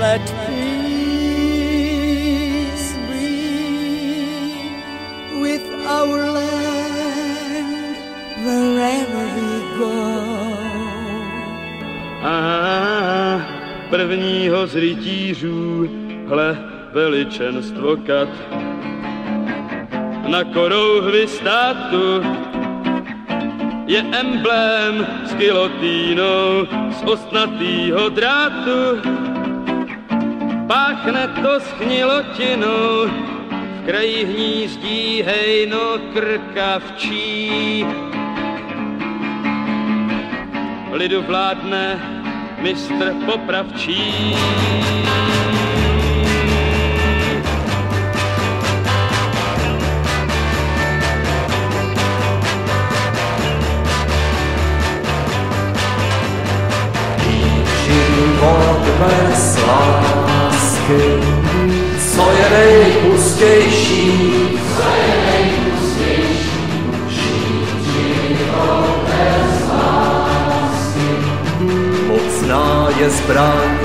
let peace be with our land wherever we go. A prvního z rytířů, hle, veličenstvo kat. Na korouhvi státu je emblém s gilotínou z ostnatýho drátu. Páchne to s chnilotinou, v kraji hnízdí hejno krkavčí. Lidu vládne mistr popravčí. život bez lásky, co je nejpustější. Co je nejpustější? Žít bez lásky. Mocná je zbraň,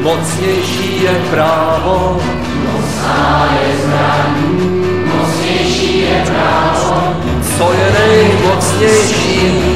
mocnější je právo. Mocná je zbraň, mocnější je právo. Co je nejmocnější?